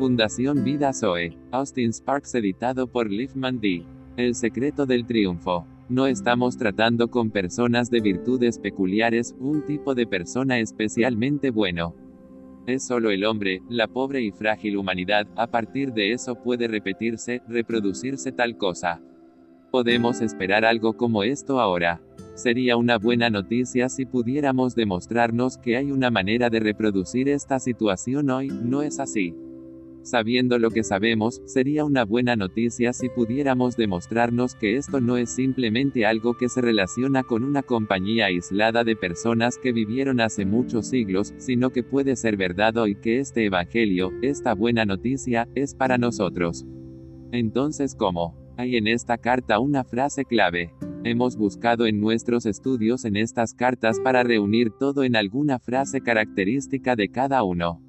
Fundación Vida Zoe. Austin Sparks editado por Liefman D. El secreto del triunfo. No estamos tratando con personas de virtudes peculiares, un tipo de persona especialmente bueno. Es solo el hombre, la pobre y frágil humanidad, a partir de eso puede repetirse, reproducirse tal cosa. Podemos esperar algo como esto ahora. Sería una buena noticia si pudiéramos demostrarnos que hay una manera de reproducir esta situación hoy, no es así. Sabiendo lo que sabemos, sería una buena noticia si pudiéramos demostrarnos que esto no es simplemente algo que se relaciona con una compañía aislada de personas que vivieron hace muchos siglos, sino que puede ser verdad hoy que este Evangelio, esta buena noticia, es para nosotros. Entonces, ¿cómo? Hay en esta carta una frase clave. Hemos buscado en nuestros estudios en estas cartas para reunir todo en alguna frase característica de cada uno.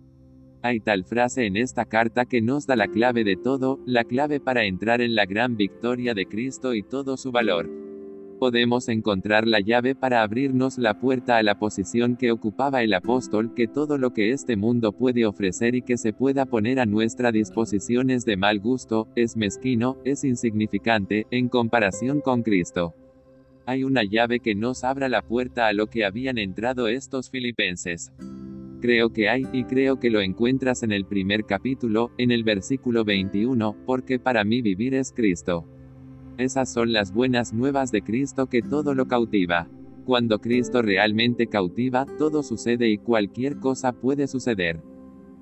Hay tal frase en esta carta que nos da la clave de todo, la clave para entrar en la gran victoria de Cristo y todo su valor. Podemos encontrar la llave para abrirnos la puerta a la posición que ocupaba el apóstol, que todo lo que este mundo puede ofrecer y que se pueda poner a nuestra disposición es de mal gusto, es mezquino, es insignificante, en comparación con Cristo. Hay una llave que nos abra la puerta a lo que habían entrado estos filipenses. Creo que hay, y creo que lo encuentras en el primer capítulo, en el versículo 21, porque para mí vivir es Cristo. Esas son las buenas nuevas de Cristo que todo lo cautiva. Cuando Cristo realmente cautiva, todo sucede y cualquier cosa puede suceder.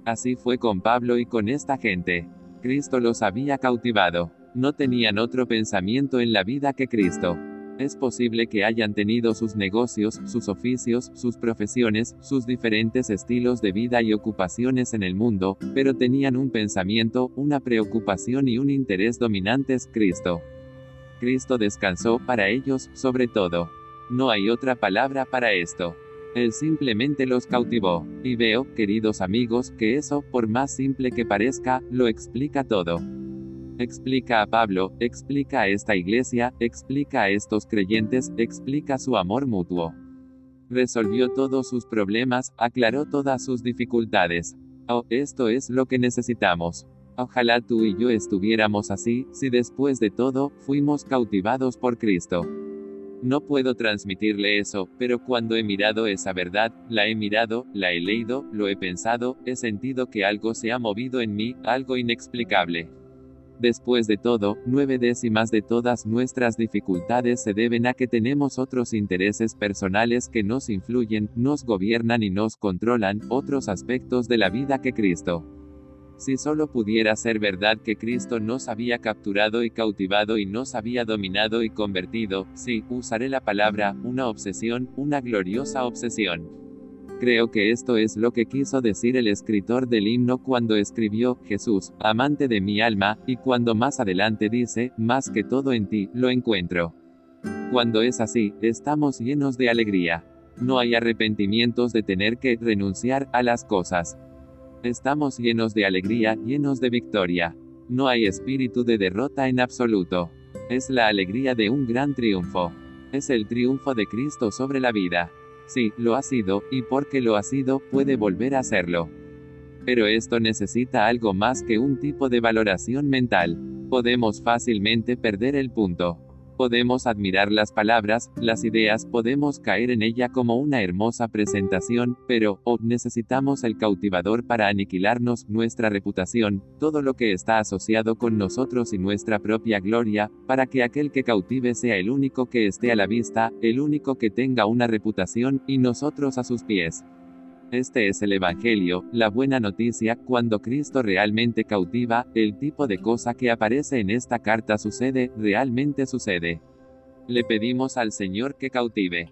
Así fue con Pablo y con esta gente. Cristo los había cautivado. No tenían otro pensamiento en la vida que Cristo. Es posible que hayan tenido sus negocios, sus oficios, sus profesiones, sus diferentes estilos de vida y ocupaciones en el mundo, pero tenían un pensamiento, una preocupación y un interés dominantes, Cristo. Cristo descansó para ellos, sobre todo. No hay otra palabra para esto. Él simplemente los cautivó. Y veo, queridos amigos, que eso, por más simple que parezca, lo explica todo explica a Pablo, explica a esta iglesia, explica a estos creyentes, explica su amor mutuo. Resolvió todos sus problemas, aclaró todas sus dificultades. Oh, esto es lo que necesitamos. Ojalá tú y yo estuviéramos así, si después de todo, fuimos cautivados por Cristo. No puedo transmitirle eso, pero cuando he mirado esa verdad, la he mirado, la he leído, lo he pensado, he sentido que algo se ha movido en mí, algo inexplicable. Después de todo, nueve décimas de todas nuestras dificultades se deben a que tenemos otros intereses personales que nos influyen, nos gobiernan y nos controlan, otros aspectos de la vida que Cristo. Si solo pudiera ser verdad que Cristo nos había capturado y cautivado y nos había dominado y convertido, sí, usaré la palabra, una obsesión, una gloriosa obsesión. Creo que esto es lo que quiso decir el escritor del himno cuando escribió, Jesús, amante de mi alma, y cuando más adelante dice, más que todo en ti, lo encuentro. Cuando es así, estamos llenos de alegría. No hay arrepentimientos de tener que renunciar a las cosas. Estamos llenos de alegría, llenos de victoria. No hay espíritu de derrota en absoluto. Es la alegría de un gran triunfo. Es el triunfo de Cristo sobre la vida. Sí, lo ha sido, y porque lo ha sido, puede volver a serlo. Pero esto necesita algo más que un tipo de valoración mental. Podemos fácilmente perder el punto. Podemos admirar las palabras, las ideas, podemos caer en ella como una hermosa presentación, pero, o necesitamos el cautivador para aniquilarnos, nuestra reputación, todo lo que está asociado con nosotros y nuestra propia gloria, para que aquel que cautive sea el único que esté a la vista, el único que tenga una reputación, y nosotros a sus pies. Este es el Evangelio, la buena noticia, cuando Cristo realmente cautiva, el tipo de cosa que aparece en esta carta sucede, realmente sucede. Le pedimos al Señor que cautive.